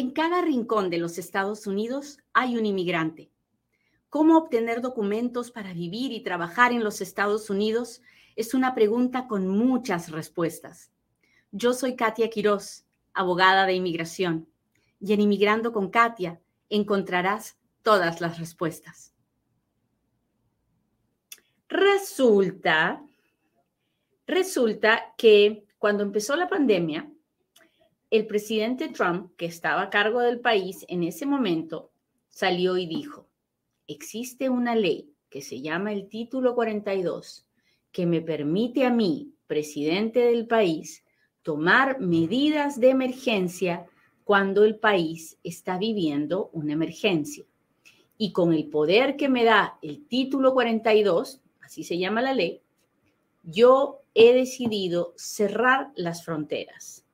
En cada rincón de los Estados Unidos hay un inmigrante. ¿Cómo obtener documentos para vivir y trabajar en los Estados Unidos? Es una pregunta con muchas respuestas. Yo soy Katia Quiroz, abogada de inmigración, y en Inmigrando con Katia encontrarás todas las respuestas. Resulta, resulta que cuando empezó la pandemia, el presidente Trump, que estaba a cargo del país en ese momento, salió y dijo, existe una ley que se llama el título 42, que me permite a mí, presidente del país, tomar medidas de emergencia cuando el país está viviendo una emergencia. Y con el poder que me da el título 42, así se llama la ley, yo he decidido cerrar las fronteras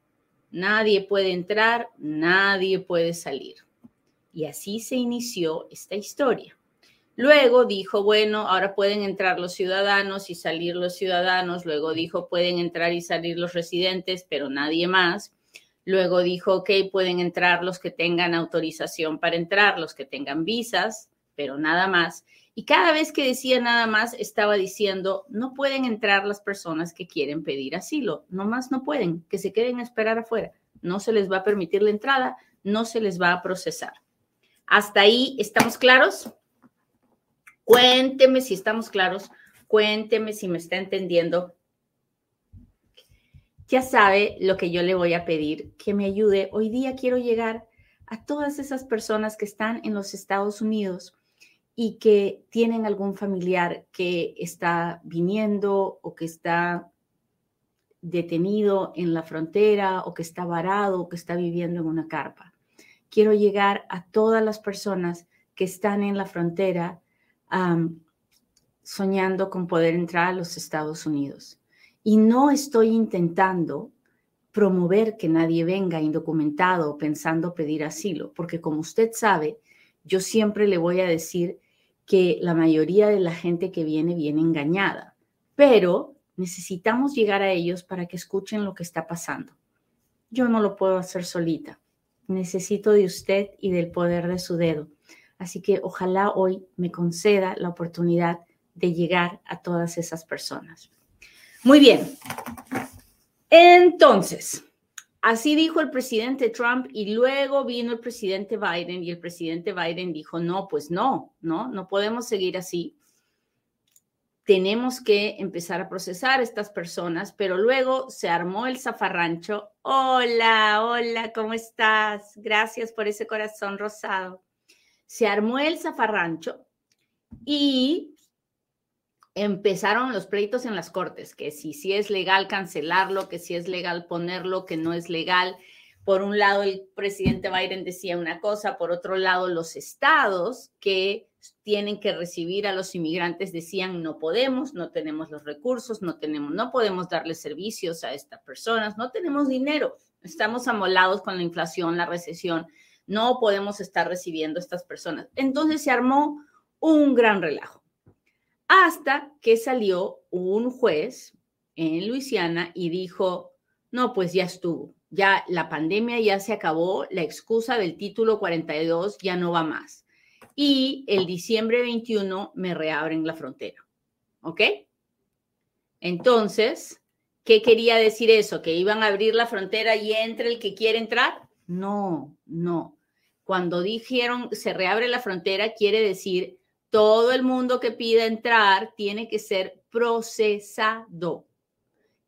Nadie puede entrar, nadie puede salir. Y así se inició esta historia. Luego dijo, bueno, ahora pueden entrar los ciudadanos y salir los ciudadanos. Luego dijo, pueden entrar y salir los residentes, pero nadie más. Luego dijo, ok, pueden entrar los que tengan autorización para entrar, los que tengan visas, pero nada más. Y cada vez que decía nada más, estaba diciendo, no pueden entrar las personas que quieren pedir asilo, no más no pueden, que se queden a esperar afuera. No se les va a permitir la entrada, no se les va a procesar. ¿Hasta ahí estamos claros? Cuénteme si estamos claros, cuénteme si me está entendiendo. Ya sabe lo que yo le voy a pedir, que me ayude. Hoy día quiero llegar a todas esas personas que están en los Estados Unidos y que tienen algún familiar que está viniendo o que está detenido en la frontera o que está varado o que está viviendo en una carpa. Quiero llegar a todas las personas que están en la frontera soñando con poder entrar a los Estados Unidos. Y no estoy intentando promover que nadie venga indocumentado pensando pedir asilo, porque como usted sabe, yo siempre le voy a decir que la mayoría de la gente que viene viene engañada, pero necesitamos llegar a ellos para que escuchen lo que está pasando. Yo no lo puedo hacer solita. Necesito de usted y del poder de su dedo. Así que ojalá hoy me conceda la oportunidad de llegar a todas esas personas. Muy bien. Entonces, Así dijo el presidente Trump y luego vino el presidente Biden y el presidente Biden dijo, no, pues no, no, no podemos seguir así. Tenemos que empezar a procesar a estas personas, pero luego se armó el zafarrancho. Hola, hola, ¿cómo estás? Gracias por ese corazón rosado. Se armó el zafarrancho y empezaron los pleitos en las cortes, que si, si es legal cancelarlo, que si es legal ponerlo, que no es legal. Por un lado, el presidente Biden decía una cosa, por otro lado, los estados que tienen que recibir a los inmigrantes decían no podemos, no tenemos los recursos, no tenemos, no podemos darle servicios a estas personas, no tenemos dinero, estamos amolados con la inflación, la recesión, no podemos estar recibiendo a estas personas. Entonces se armó un gran relajo hasta que salió un juez en Luisiana y dijo, no, pues ya estuvo, ya la pandemia ya se acabó, la excusa del título 42 ya no va más. Y el diciembre 21 me reabren la frontera. ¿Ok? Entonces, ¿qué quería decir eso? ¿Que iban a abrir la frontera y entre el que quiere entrar? No, no. Cuando dijeron se reabre la frontera, quiere decir todo el mundo que pida entrar tiene que ser procesado.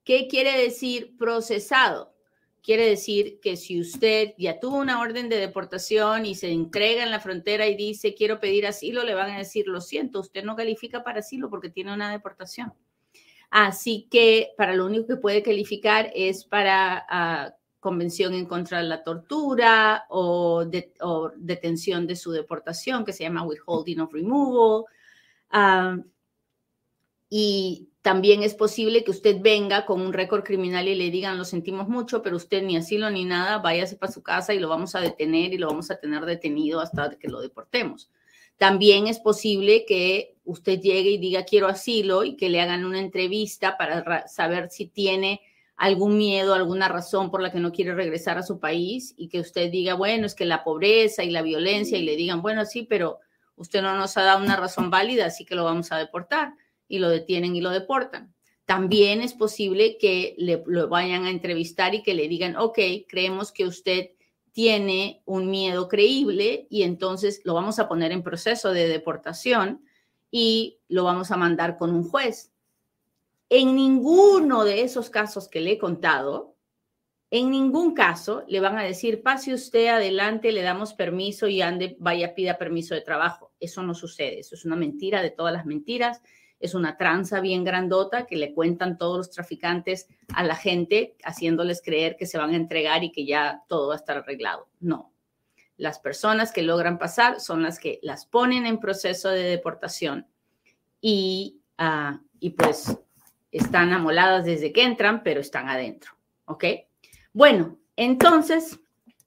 ¿Qué quiere decir procesado? Quiere decir que si usted ya tuvo una orden de deportación y se entrega en la frontera y dice quiero pedir asilo, le van a decir lo siento, usted no califica para asilo porque tiene una deportación. Así que para lo único que puede calificar es para ah, convención en contra de la tortura o, detención de su deportación, que se llama withholding of removal. Ah, y también es posible que usted venga con un récord criminal y le digan, lo sentimos mucho, pero usted ni asilo ni nada, váyase para su casa y lo vamos a detener y lo vamos a tener detenido hasta que lo deportemos. También es posible que usted llegue y diga quiero asilo y que le hagan una entrevista para saber si tiene algún miedo, alguna razón por la que no quiere regresar a su país y que usted diga, bueno, es que la pobreza y la violencia y le digan, bueno, sí, pero usted no nos ha dado una razón válida, así que lo vamos a deportar y lo detienen y lo deportan. También es posible que le, lo vayan a entrevistar y que le digan, ok, creemos que usted tiene un miedo creíble y entonces lo vamos a poner en proceso de deportación y lo vamos a mandar con un juez. En ninguno de esos casos que le he contado, en ningún caso le van a decir, pase usted adelante, le damos permiso y ande, vaya, pida permiso de trabajo. Eso no sucede, eso es una mentira de todas las mentiras, es una tranza bien grandota que le cuentan todos los traficantes a la gente, haciéndoles creer que se van a entregar y que ya todo va a estar arreglado. No. Las personas que logran pasar son las que las ponen en proceso de deportación y, uh, y pues están amoladas desde que entran, pero están adentro. ¿Ok? Bueno, entonces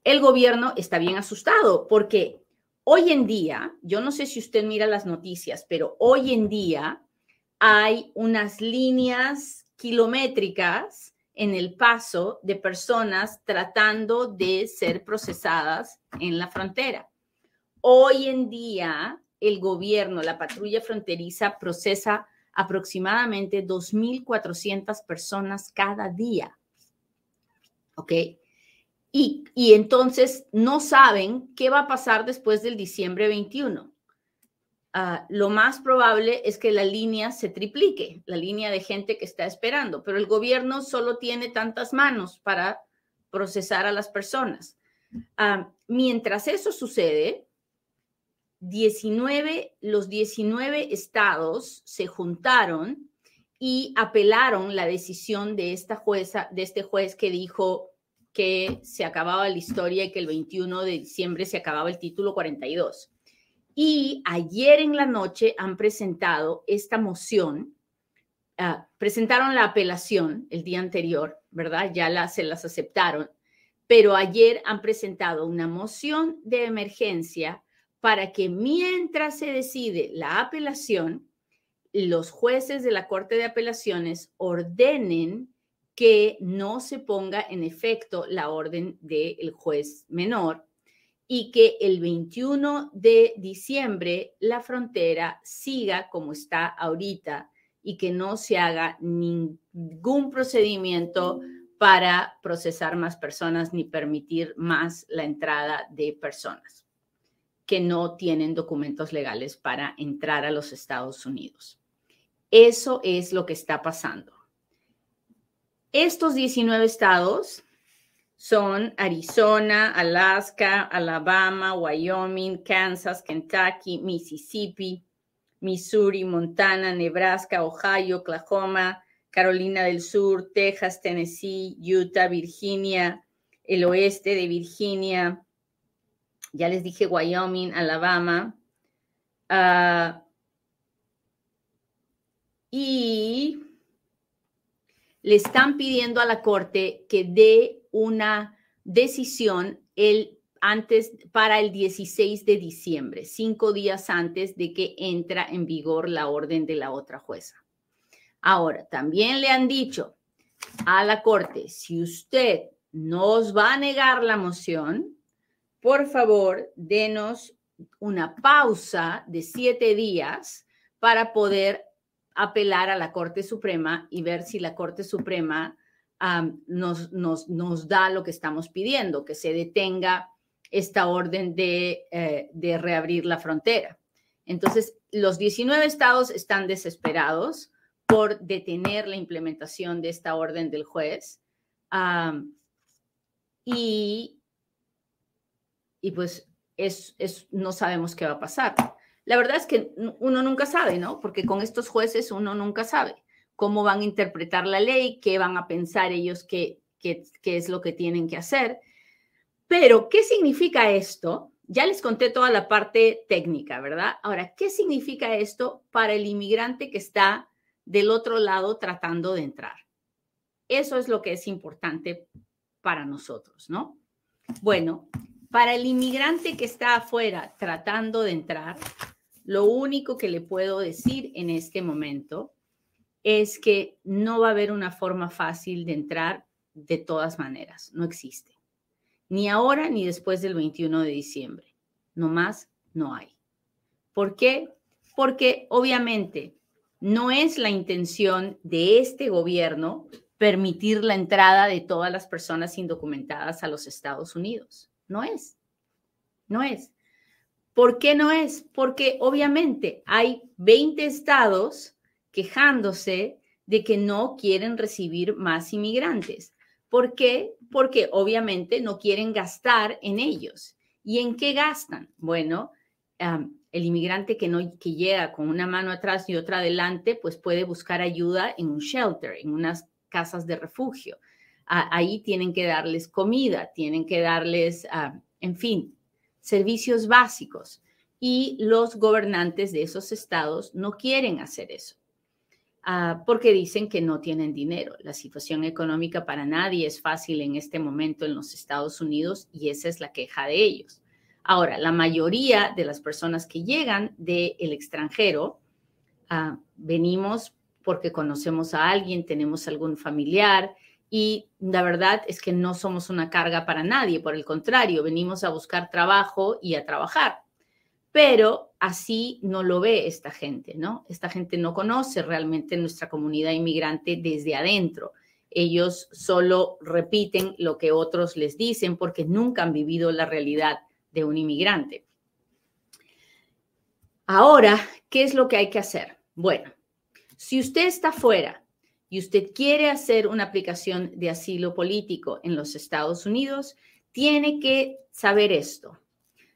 el gobierno está bien asustado porque hoy en día, yo no sé si usted mira las noticias, pero hoy en día hay unas líneas kilométricas en el paso de personas tratando de ser procesadas en la frontera. Hoy en día, el gobierno, la patrulla fronteriza procesa aproximadamente 2.400 personas cada día. ¿Ok? Y, y, entonces no saben qué va a pasar después del diciembre 21. Ah, lo más probable es que la línea se triplique, la línea de gente que está esperando, pero el gobierno solo tiene tantas manos para procesar a las personas. Ah, mientras eso sucede, 19, los 19 estados se juntaron y apelaron la decisión de esta jueza, de este juez que dijo que se acababa la historia y que el 21 de diciembre se acababa el título 42. Y ayer en la noche han presentado esta moción, ah, presentaron la apelación el día anterior, ¿verdad? Ya se las aceptaron, pero ayer han presentado una moción de emergencia para que mientras se decide la apelación, los jueces de la Corte de Apelaciones ordenen que no se ponga en efecto la orden del juez menor y que el 21 de diciembre la frontera siga como está ahorita y que no se haga ningún procedimiento para procesar más personas ni permitir más la entrada de personas que no tienen documentos legales para entrar a los Estados Unidos. Eso es lo que está pasando. Estos 19 estados son Arizona, Alaska, Alabama, Wyoming, Kansas, Kentucky, Mississippi, Missouri, Montana, Nebraska, Ohio, Oklahoma, Carolina del Sur, Texas, Tennessee, Utah, Virginia, el oeste de Virginia, ya les dije Wyoming, Alabama. Ah, y le están pidiendo a la Corte que dé una decisión el, antes para el 16 de diciembre, cinco días antes de que entra en vigor la orden de la otra jueza. Ahora, también le han dicho a la Corte, si usted nos va a negar la moción, por favor, denos una pausa de siete días para poder apelar a la Corte Suprema y ver si la Corte Suprema nos, nos, da lo que estamos pidiendo, que se detenga esta orden de, eh, de reabrir la frontera. Entonces, los 19 estados están desesperados por detener la implementación de esta orden del juez. y y pues es, no sabemos qué va a pasar. La verdad es que uno nunca sabe, ¿no? Porque con estos jueces uno nunca sabe cómo van a interpretar la ley, qué van a pensar ellos qué, qué, qué es lo que tienen que hacer. Pero, ¿qué significa esto? Ya les conté toda la parte técnica, ¿verdad? Ahora, ¿qué significa esto para el inmigrante que está del otro lado tratando de entrar? Eso es lo que es importante para nosotros, ¿no? Bueno, para el inmigrante que está afuera tratando de entrar, lo único que le puedo decir en este momento es que no va a haber una forma fácil de entrar de todas maneras, no existe. Ni ahora ni después del 21 de diciembre. No más, no hay. ¿Por qué? Porque obviamente no es la intención de este gobierno permitir la entrada de todas las personas indocumentadas a los Estados Unidos. No es. No es. ¿Por qué no es? Porque obviamente hay 20 estados quejándose de que no quieren recibir más inmigrantes. ¿Por qué? Porque obviamente no quieren gastar en ellos. ¿Y en qué gastan? Bueno, el inmigrante que, no, que llega con una mano atrás y otra adelante, pues puede buscar ayuda en un shelter, en unas casas de refugio. Ahí tienen que darles comida, tienen que darles, en fin, servicios básicos. Y los gobernantes de esos estados no quieren hacer eso. Ah, porque dicen que no tienen dinero. La situación económica para nadie es fácil en este momento en los Estados Unidos y esa es la queja de ellos. Ahora, la mayoría de las personas que llegan del extranjero ah, venimos porque conocemos a alguien, tenemos algún familiar y la verdad es que no somos una carga para nadie, por el contrario, venimos a buscar trabajo y a trabajar pero así no lo ve esta gente, ¿no? Esta gente no conoce realmente nuestra comunidad inmigrante desde adentro. Ellos solo repiten lo que otros les dicen porque nunca han vivido la realidad de un inmigrante. Ahora, ¿qué es lo que hay que hacer? Bueno, si usted está fuera y usted quiere hacer una aplicación de asilo político en los Estados Unidos, tiene que saber esto.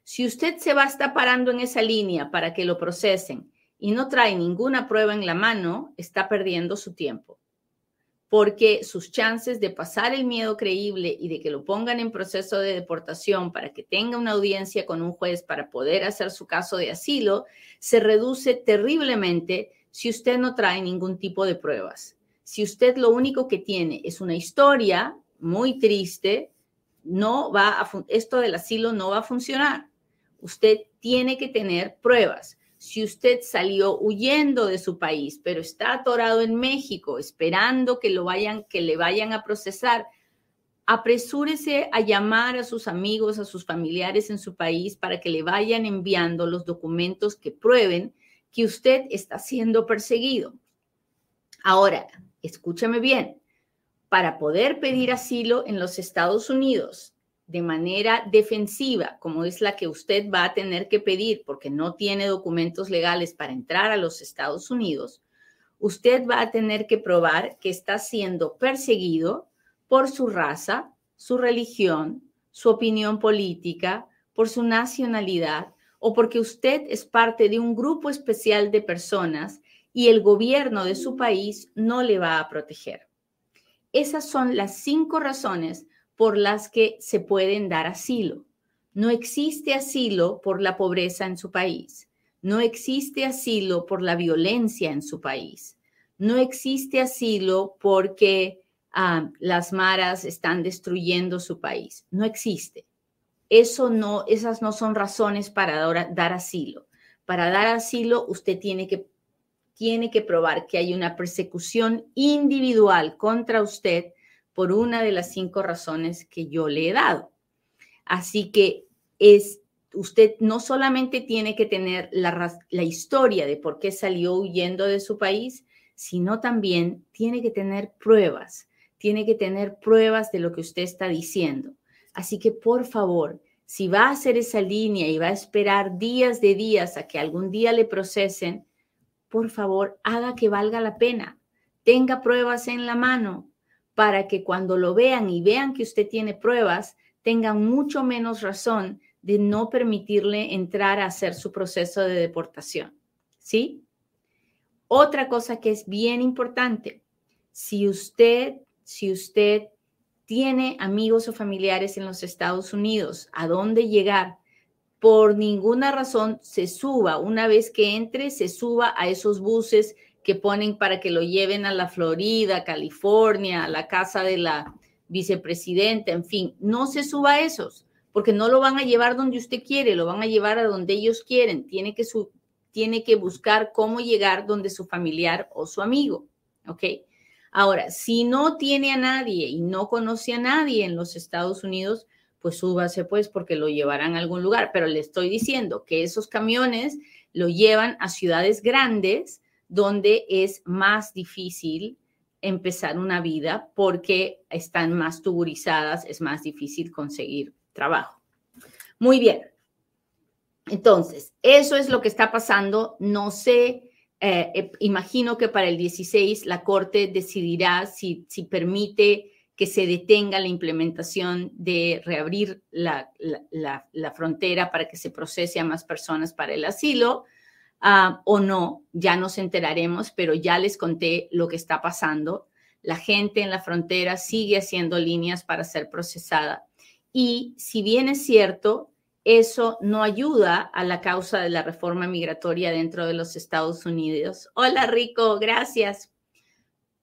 Si usted se va a estar parando en esa línea para que lo procesen y no trae ninguna prueba en la mano, está perdiendo su tiempo. Porque sus chances de pasar el miedo creíble y de que lo pongan en proceso de deportación para que tenga una audiencia con un juez para poder hacer su caso de asilo se reduce terriblemente si usted no trae ningún tipo de pruebas. Si usted lo único que tiene es una historia muy triste, no va a esto del asilo no va a funcionar usted tiene que tener pruebas. Si usted salió huyendo de su país, pero está atorado en México esperando que lo vayan que le vayan a procesar, apresúrese a llamar a sus amigos, a sus familiares en su país para que le vayan enviando los documentos que prueben que usted está siendo perseguido. Ahora, escúchame bien, para poder pedir asilo en los Estados Unidos, de manera defensiva, como es la que usted va a tener que pedir porque no tiene documentos legales para entrar a los Estados Unidos, usted va a tener que probar que está siendo perseguido por su raza, su religión, su opinión política, por su nacionalidad o porque usted es parte de un grupo especial de personas y el gobierno de su país no le va a proteger. Esas son las cinco razones por las que se pueden dar asilo. No existe asilo por la pobreza en su país. No existe asilo por la violencia en su país. No existe asilo porque ah, las maras están destruyendo su país. No existe. Eso no, esas no son razones para dar, dar asilo. Para dar asilo, usted tiene que, tiene que probar que hay una persecución individual contra usted por una de las cinco razones que yo le he dado. Así que es, usted no solamente tiene que tener la, la historia de por qué salió huyendo de su país, sino también tiene que tener pruebas, tiene que tener pruebas de lo que usted está diciendo. Así que por favor, si va a hacer esa línea y va a esperar días de días a que algún día le procesen, por favor, haga que valga la pena. Tenga pruebas en la mano, para que cuando lo vean y vean que usted tiene pruebas, tengan mucho menos razón de no permitirle entrar a hacer su proceso de deportación. ¿Sí? Otra cosa que es bien importante, si usted, si usted tiene amigos o familiares en los Estados Unidos, a dónde llegar, por ninguna razón se suba, una vez que entre, se suba a esos buses que ponen para que lo lleven a la Florida, California, a la casa de la vicepresidenta, en fin, no se suba a esos, porque no lo van a llevar donde usted quiere, lo van a llevar a donde ellos quieren. Tiene que, su, tiene que buscar cómo llegar donde su familiar o su amigo. ¿ok? Ahora, si no tiene a nadie y no conoce a nadie en los Estados Unidos, pues súbase pues porque lo llevarán a algún lugar. Pero le estoy diciendo que esos camiones lo llevan a ciudades grandes donde es más difícil empezar una vida porque están más tuburizadas, es más difícil conseguir trabajo. Muy bien. Entonces, eso es lo que está pasando. No sé, eh, eh, imagino que para el 16 la Corte decidirá si, si permite que se detenga la implementación de reabrir la, la, frontera para que se procese a más personas para el asilo ah, o no, ya nos enteraremos, pero ya les conté lo que está pasando. La gente en la frontera sigue haciendo líneas para ser procesada. Y si bien es cierto, eso no ayuda a la causa de la reforma migratoria dentro de los Estados Unidos. Hola, Rico, gracias.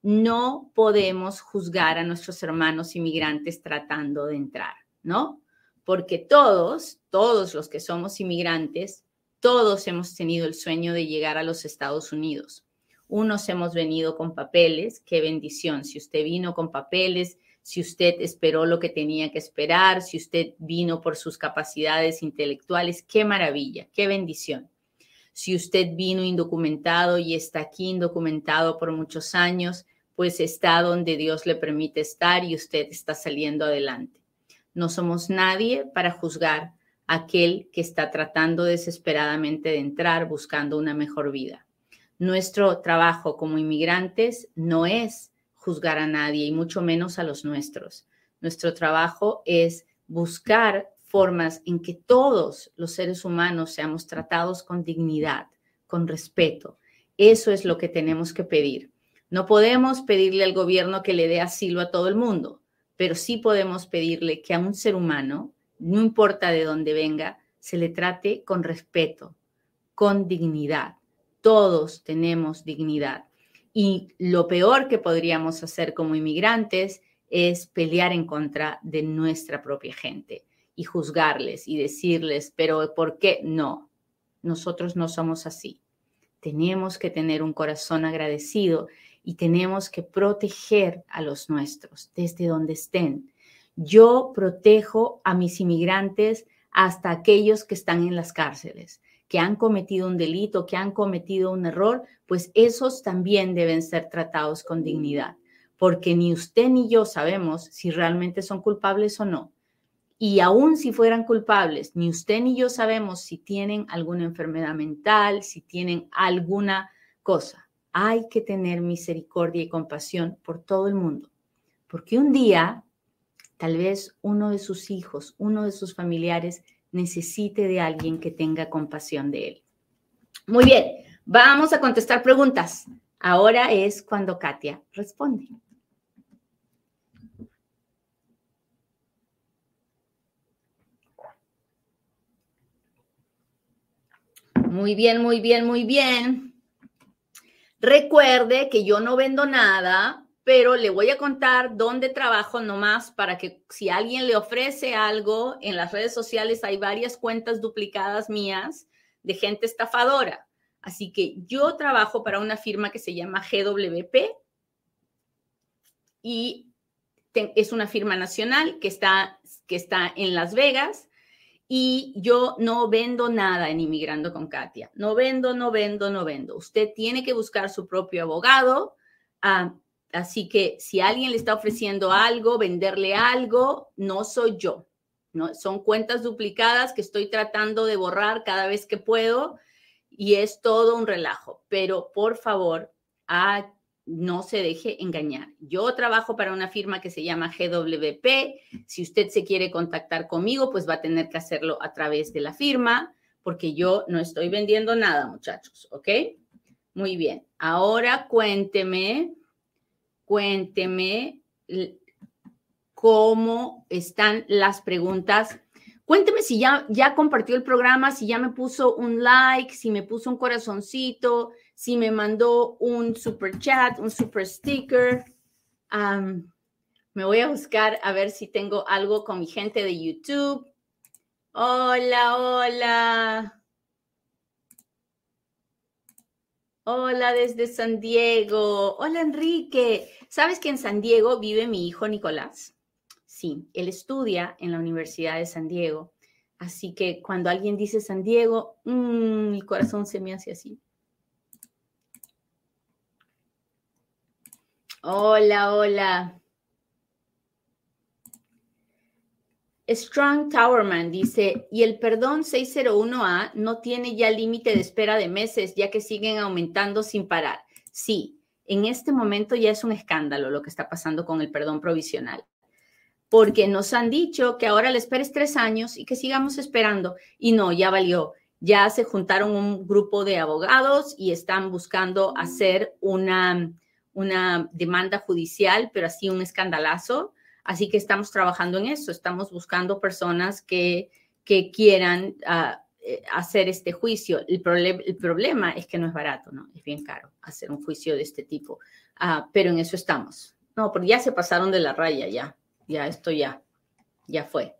No podemos juzgar a nuestros hermanos inmigrantes tratando de entrar, ¿no? Porque todos, todos los que somos inmigrantes, todos hemos tenido el sueño de llegar a los Estados Unidos. Unos hemos venido con papeles, qué bendición. Si usted vino con papeles, si usted esperó lo que tenía que esperar, si usted vino por sus capacidades intelectuales, qué maravilla, qué bendición. Si usted vino indocumentado y está aquí indocumentado por muchos años, pues está donde Dios le permite estar y usted está saliendo adelante. No somos nadie para juzgar a aquel que está tratando desesperadamente de entrar buscando una mejor vida. Nuestro trabajo como inmigrantes no es juzgar a nadie y mucho menos a los nuestros. Nuestro trabajo es buscar formas en que todos los seres humanos seamos tratados con dignidad, con respeto. Eso es lo que tenemos que pedir. No podemos pedirle al gobierno que le dé asilo a todo el mundo, pero sí podemos pedirle que a un ser humano, no importa de dónde venga, se le trate con respeto, con dignidad. Todos tenemos dignidad. Y lo peor que podríamos hacer como inmigrantes es pelear en contra de nuestra propia gente y juzgarles y decirles, pero ¿por qué no? Nosotros no somos así. Tenemos que tener un corazón agradecido y tenemos que proteger a los nuestros desde donde estén. Yo protejo a mis inmigrantes hasta aquellos que están en las cárceles que han cometido un delito, que han cometido un error, pues esos también deben ser tratados con dignidad, porque ni usted ni yo sabemos si realmente son culpables o no. Y aún si fueran culpables, ni usted ni yo sabemos si tienen alguna enfermedad mental, si tienen alguna cosa. Hay que tener misericordia y compasión por todo el mundo, porque un día tal vez uno de sus hijos, uno de sus familiares necesite de alguien que tenga compasión de él. Muy bien, vamos a contestar preguntas. Ahora es cuando Katia responde. Muy bien, muy bien, muy bien. Recuerde que yo no vendo nada, pero le voy a contar dónde trabajo nomás para que si alguien le ofrece algo en las redes sociales, hay varias cuentas duplicadas mías de gente estafadora. Así que yo trabajo para una firma que se llama GWP y es una firma nacional que está, que está en Las Vegas y yo no vendo nada en Inmigrando con Katia. No vendo, no vendo, no vendo. Usted tiene que buscar su propio abogado. Ah, Así que si alguien le está ofreciendo algo, venderle algo, no soy yo. ¿no? Son cuentas duplicadas que estoy tratando de borrar cada vez que puedo y es todo un relajo. Pero por favor, ah, no se deje engañar. Yo trabajo para una firma que se llama GWP. Si usted se quiere contactar conmigo, pues va a tener que hacerlo a través de la firma, porque yo no estoy vendiendo nada, muchachos, ¿ok? Muy bien. Ahora cuénteme cuénteme cómo están las preguntas. Cuénteme si ya, ya compartió el programa, si ya me puso un like, si me puso un corazoncito, si me mandó un super chat, un super sticker. me voy a buscar a ver si tengo algo con mi gente de YouTube. Hola, hola. Hola desde San Diego. Hola Enrique. ¿Sabes que en San Diego vive mi hijo Nicolás? Sí, él estudia en la Universidad de San Diego. Así que cuando alguien dice San Diego, mmm, el corazón se me hace así. Hola, hola. Strong Towerman dice, y el perdón 601A no tiene ya límite de espera de meses, ya que siguen aumentando sin parar. Sí, en este momento ya es un escándalo lo que está pasando con el perdón provisional, porque nos han dicho que ahora le esperes tres años y que sigamos esperando. Y no, ya valió. Ya se juntaron un grupo de abogados y están buscando hacer una, una demanda judicial, pero así un escandalazo Así que estamos trabajando en eso, estamos buscando personas que, que quieran ah, eh, hacer este juicio. El, el, problema es que no es barato, ¿no? Es bien caro hacer un juicio de este tipo, uh, pero en eso estamos. No, porque ya se pasaron de la raya, ya, ya, esto ya, ya fue.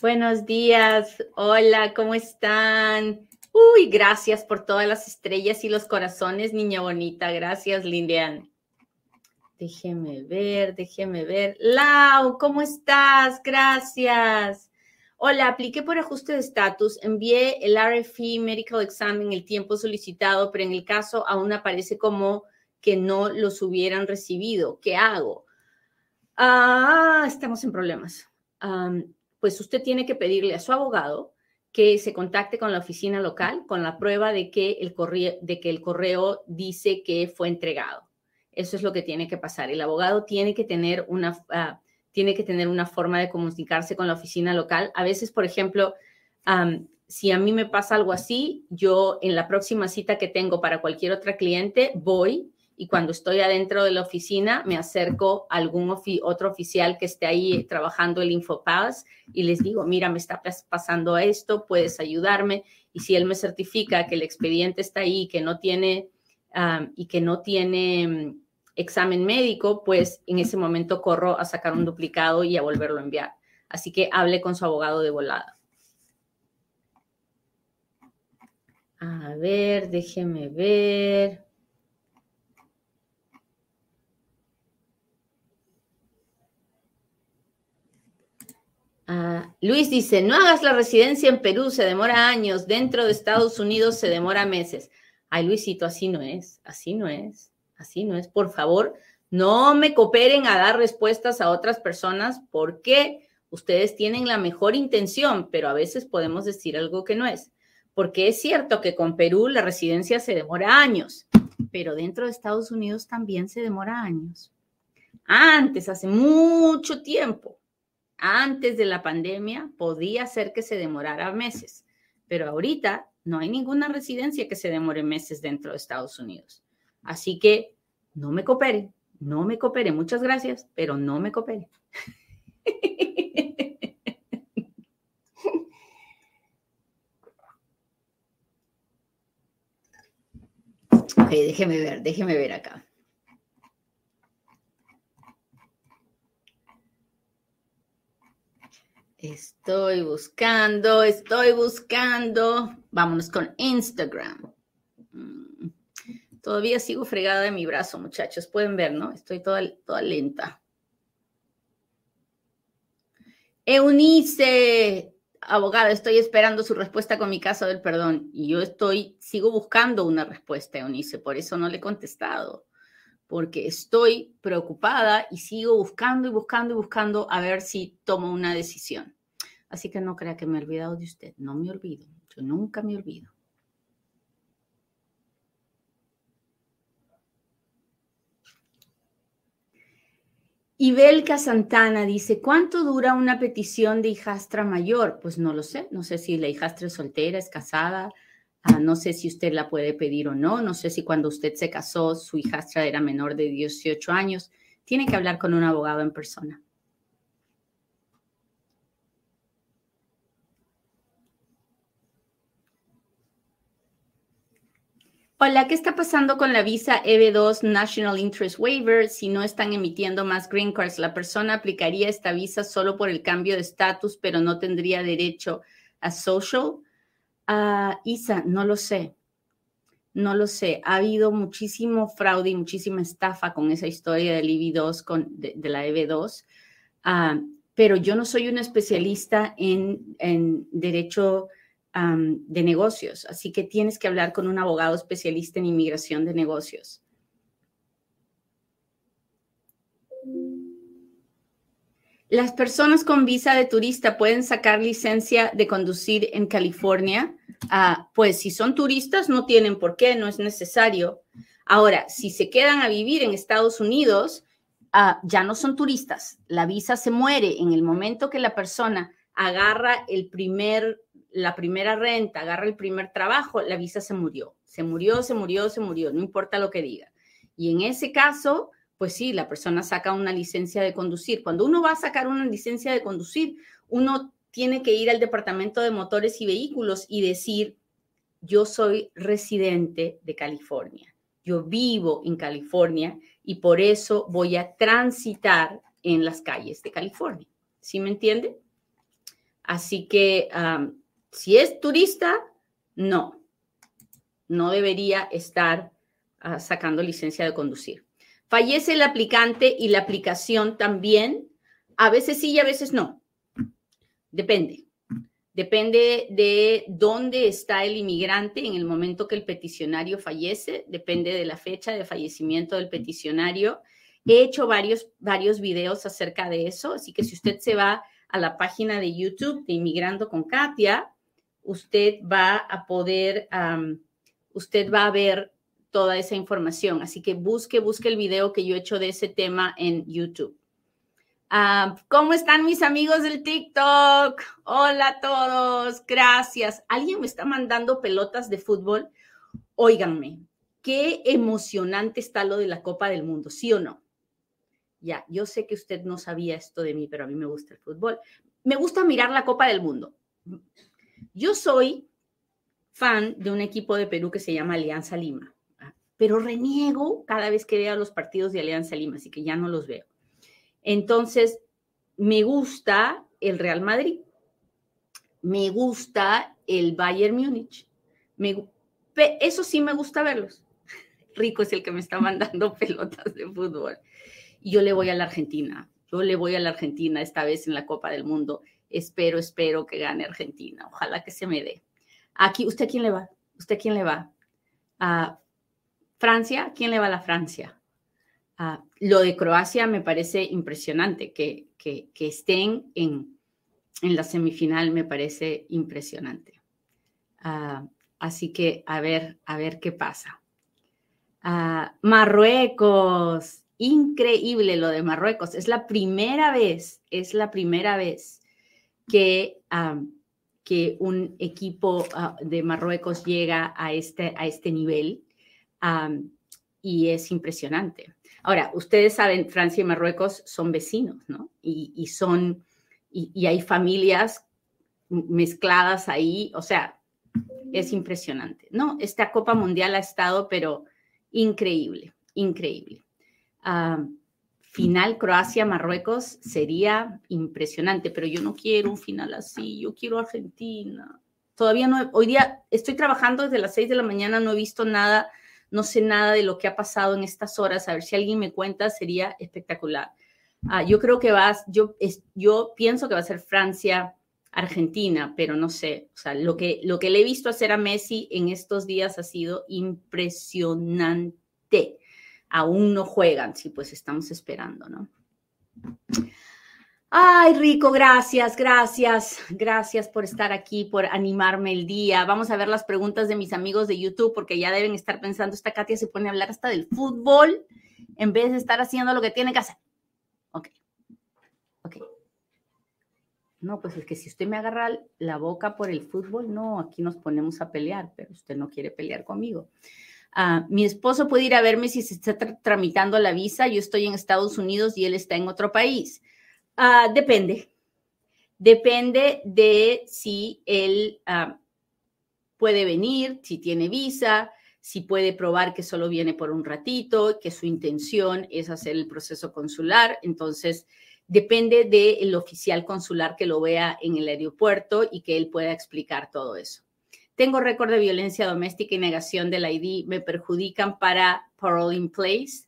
Buenos días, hola, ¿cómo están? Uy, gracias por todas las estrellas y los corazones, niña bonita. Gracias, Lindian. Déjeme ver, déjeme ver. Lau, ¿cómo estás? Gracias. Hola, apliqué por ajuste de estatus, envié el RFE Medical Exam el tiempo solicitado, pero en el caso aún aparece como que no los hubieran recibido. ¿Qué hago? Ah, estamos en problemas. pues usted tiene que pedirle a su abogado que se contacte con la oficina local con la prueba de que el correo, de que el correo dice que fue entregado. Eso es lo que tiene que pasar. El abogado tiene que tener una, ah, tiene que tener una forma de comunicarse con la oficina local. A veces, por ejemplo, si a mí me pasa algo así, yo en la próxima cita que tengo para cualquier otra cliente voy y cuando estoy adentro de la oficina me acerco a algún otro oficial que esté ahí trabajando el InfoPass y les digo, mira, me está pasando esto, puedes ayudarme. Y si él me certifica que el expediente está ahí, que no tiene y que no tiene mm, examen médico, pues en ese momento corro a sacar un duplicado y a volverlo a enviar. Así que hable con su abogado de volada. A ver, déjeme ver. Ah, Luis dice, no hagas la residencia en Perú, se demora años, dentro de Estados Unidos se demora meses. Ay, Luisito, así no es, así no es, así no es. Por favor, no me cooperen a dar respuestas a otras personas porque ustedes tienen la mejor intención, pero a veces podemos decir algo que no es. Porque es cierto que con Perú la residencia se demora años, pero dentro de Estados Unidos también se demora años. Antes, hace mucho tiempo, antes de la pandemia, podía ser que se demorara meses, pero ahorita no hay ninguna residencia que se demore meses dentro de Estados Unidos. Así que no me coopere, no me coopere. Muchas gracias, pero no me coopere. Ok, déjeme ver, déjeme ver acá. Estoy buscando, estoy buscando. Vámonos con Instagram. Mm, todavía sigo fregada de mi brazo, muchachos. Pueden ver, ¿no? Estoy toda, toda lenta. Eunice, abogada, estoy esperando su respuesta con mi caso del perdón. Y yo estoy, sigo buscando una respuesta, Eunice, por eso no le he contestado. Porque estoy preocupada y sigo buscando y buscando y buscando a ver si tomo una decisión. Así que no crea que me he olvidado de usted. No me olvido. Yo nunca me olvido. Ibelka Santana dice, ¿cuánto dura una petición de hijastra mayor? Pues no lo sé, no sé si la hijastra es soltera, es casada, ah, no sé si usted la puede pedir o no, no sé si cuando usted se casó su hijastra era menor de 18 años, tiene que hablar con un abogado en persona. Hola, ¿qué está pasando con la visa EB2 National Interest Waiver? Si no están emitiendo más green cards, la persona aplicaría esta visa solo por el cambio de estatus, pero no tendría derecho a social. Uh, Isa, no lo sé. No lo sé. Ha habido muchísimo fraude y muchísima estafa con esa historia del IB2, con, de, la EB2. Ah, pero yo no soy una especialista en derecho de negocios, así que tienes que hablar con un abogado especialista en inmigración de negocios. Las personas con visa de turista pueden sacar licencia de conducir en California. Ah, pues si son turistas no tienen por qué, no es necesario. Ahora, si se quedan a vivir en Estados Unidos, ah, ya no son turistas. La visa se muere en el momento que la persona agarra el primer la primera renta, agarra el primer trabajo, la visa se murió. Se murió, se murió, se murió, no importa lo que diga. Y en ese caso, pues sí, la persona saca una licencia de conducir. Cuando uno va a sacar una licencia de conducir, uno tiene que ir al departamento de motores y vehículos y decir, yo soy residente de California, yo vivo en California y por eso voy a transitar en las calles de California. ¿Sí me entiende? Así que si es turista, no, no debería estar ah, sacando licencia de conducir. Fallece el aplicante y la aplicación también. A veces sí y a veces no. Depende. Depende de dónde está el inmigrante en el momento que el peticionario fallece. Depende de la fecha de fallecimiento del peticionario. He hecho varios, varios videos acerca de eso, así que si usted se va a la página de YouTube de Inmigrando con Katia, usted va a poder, usted va a ver toda esa información. Así que busque, busque el video que yo he hecho de ese tema en YouTube. ¿Cómo están mis amigos del TikTok? Hola a todos, gracias. ¿Alguien me está mandando pelotas de fútbol? Óiganme, qué emocionante está lo de la Copa del Mundo, ¿sí o no? Ya, yo sé que usted no sabía esto de mí, pero a mí me gusta el fútbol. Me gusta mirar la Copa del Mundo. Yo soy fan de un equipo de Perú que se llama Alianza Lima, pero reniego cada vez que veo los partidos de Alianza Lima, así que ya no los veo. Entonces, me gusta el Real Madrid, me gusta el Bayern Múnich, eso sí me gusta verlos. Rico es el que me está mandando pelotas de fútbol. Yo le voy a la Argentina, yo le voy a la Argentina esta vez en la Copa del Mundo espero, espero que gane Argentina. Ojalá que se me dé. Aquí, ¿usted quién le va? ¿Usted quién le va? ¿A Francia? ¿Quién le va a la Francia? Lo de Croacia me parece impresionante, que, que, estén en, en, la semifinal me parece impresionante. así que a ver, a ver qué pasa. Marruecos, increíble lo de Marruecos. Es la primera vez, es la primera vez que, que un equipo ah, de Marruecos llega a este, a este nivel y es impresionante. Ahora, ustedes saben, Francia y Marruecos son vecinos, ¿no? Y, son, y, hay familias mezcladas ahí, o sea, es impresionante, ¿no? Esta Copa Mundial ha estado, pero increíble, increíble final Croacia-Marruecos sería impresionante, pero yo no quiero un final así, yo quiero Argentina. Todavía no, hoy día estoy trabajando desde las 6 de la mañana, no he visto nada, no sé nada de lo que ha pasado en estas horas, a ver si alguien me cuenta, sería espectacular. Ah, yo creo que vas, yo, yo pienso que va a ser Francia. Argentina, pero no sé, o sea, lo que, lo que le he visto hacer a Messi en estos días ha sido impresionante aún no juegan, sí, pues estamos esperando, ¿no? Ay, Rico, gracias, gracias, gracias por estar aquí, por animarme el día. Vamos a ver las preguntas de mis amigos de YouTube, porque ya deben estar pensando, esta Katia se pone a hablar hasta del fútbol en vez de estar haciendo lo que tiene que hacer. Ok, ok. No, pues es que si usted me agarra la boca por el fútbol, no, aquí nos ponemos a pelear, pero usted no quiere pelear conmigo. Ah, mi esposo puede ir a verme si se está tramitando la visa, yo estoy en Estados Unidos y él está en otro país. Ah, depende. Depende de si él ah, puede venir, si tiene visa, si puede probar que solo viene por un ratito, que su intención es hacer el proceso consular. Entonces, depende del oficial consular que lo vea en el aeropuerto y que él pueda explicar todo eso. tengo récord de violencia doméstica y negación del ID, me perjudican para parole in place.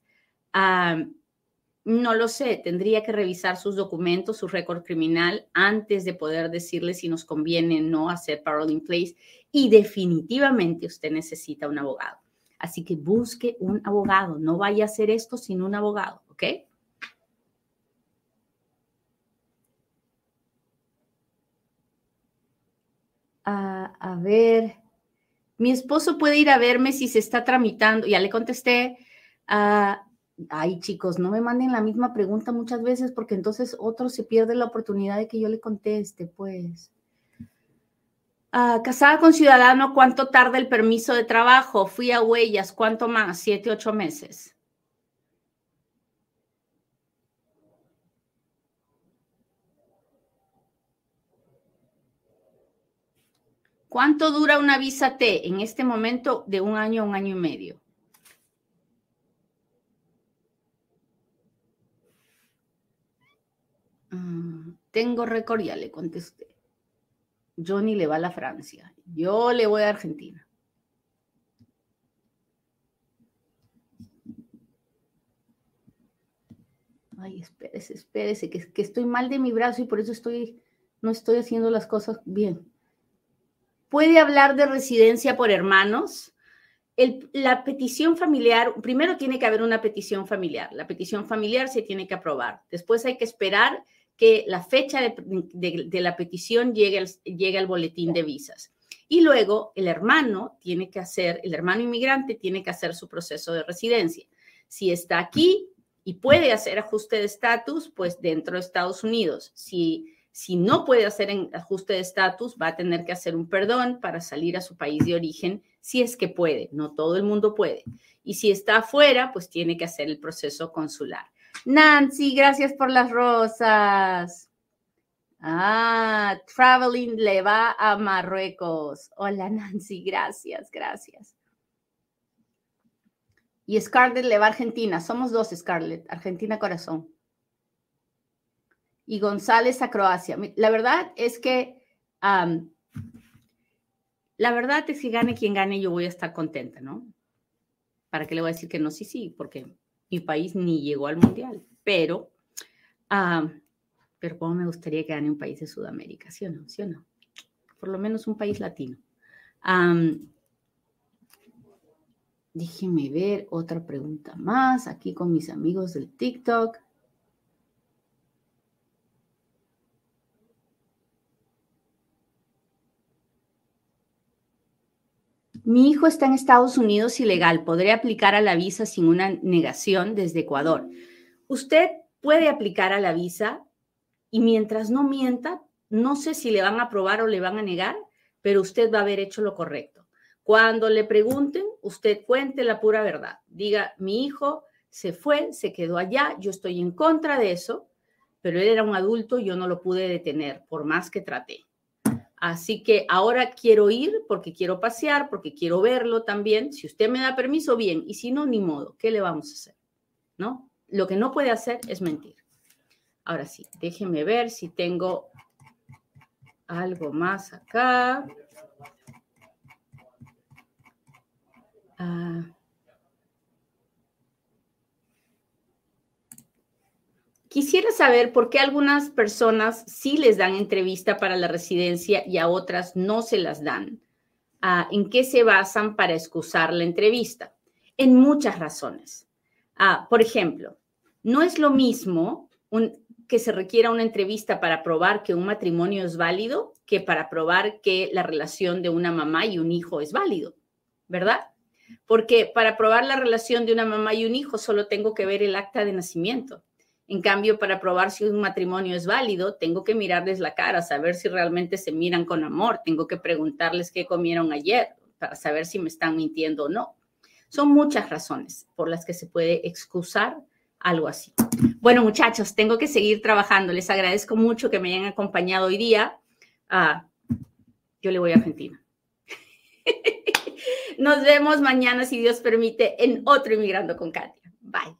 No lo sé, tendría que revisar sus documentos, su récord criminal, antes de poder decirle si nos conviene no hacer parole in place. Y definitivamente usted necesita un abogado. Así que busque un abogado, no vaya a hacer esto sin un abogado, ¿ok? a ver, mi esposo puede ir a verme si se está tramitando. Ya le contesté. Ay, chicos, no me manden la misma pregunta muchas veces porque entonces otro se pierde la oportunidad de que yo le conteste, pues. casada con ciudadano, ¿cuánto tarda el permiso de trabajo? Fui a huellas, ¿cuánto más? Siete, ocho meses. ¿Cuánto dura una visa T en este momento de un año a un año y medio? Mm, tengo récord, ya le contesté. Johnny le va a la Francia. Yo le voy a Argentina. Ay, espérese, espérese, que, que estoy mal de mi brazo y por eso estoy, no estoy haciendo las cosas bien puede hablar de residencia por hermanos. la petición familiar, primero tiene que haber una petición familiar. La petición familiar se tiene que aprobar. Después hay que esperar que la fecha de, la petición llegue al, llegue al boletín de visas. Y luego el hermano tiene que hacer, el hermano inmigrante tiene que hacer su proceso de residencia. Si está aquí y puede hacer ajuste de estatus, pues dentro de Estados Unidos. Si si no puede hacer ajuste de estatus, va a tener que hacer un perdón para salir a su país de origen, si es que puede. No todo el mundo puede. Y si está afuera, pues tiene que hacer el proceso consular. Nancy, gracias por las rosas. Ah, Traveling le va a Marruecos. Hola Nancy, gracias, gracias. Y Scarlett le va a Argentina. Somos dos, Scarlett. Argentina corazón y González a Croacia. La verdad es que, la verdad es que gane quien gane, yo voy a estar contenta, ¿no? ¿Para qué le voy a decir que no? Sí, sí, porque mi país ni llegó al mundial, pero, pero cómo me gustaría que gane un país de Sudamérica, ¿sí o no? ¿Sí o no? Por lo menos un país latino. déjeme ver otra pregunta más aquí con mis amigos del TikTok. Mi hijo está en Estados Unidos ilegal. ¿Podré aplicar a la visa sin una negación desde Ecuador? Usted puede aplicar a la visa y mientras no mienta, no sé si le van a aprobar o le van a negar, pero usted va a haber hecho lo correcto. Cuando le pregunten, usted cuente la pura verdad. Diga, mi hijo se fue, se quedó allá, yo estoy en contra de eso, pero él era un adulto, yo no lo pude detener, por más que traté. Así que ahora quiero ir porque quiero pasear, porque quiero verlo también. Si usted me da permiso, bien. Y si no, ni modo. ¿Qué le vamos a hacer? ¿No? Lo que no puede hacer es mentir. Ahora sí, déjeme ver si tengo algo más acá. Ah. Quisiera saber por qué algunas personas sí les dan entrevista para la residencia y a otras no se las dan. Ah, ¿En qué se basan para excusar la entrevista? En muchas razones. Ah, por ejemplo, no es lo mismo que se requiera una entrevista para probar que un matrimonio es válido que para probar que la relación de una mamá y un hijo es válido, ¿verdad? Porque para probar la relación de una mamá y un hijo solo tengo que ver el acta de nacimiento en cambio, para probar si un matrimonio es válido, tengo que mirarles la cara, saber si realmente se miran con amor, tengo que preguntarles qué comieron ayer para saber si me están mintiendo o no. Son muchas razones por las que se puede excusar algo así. Bueno, muchachos, tengo que seguir trabajando. Les agradezco mucho que me hayan acompañado hoy día. Ah, yo le voy a Argentina. Nos vemos mañana, si Dios permite, en otro Inmigrando con Katia. Bye.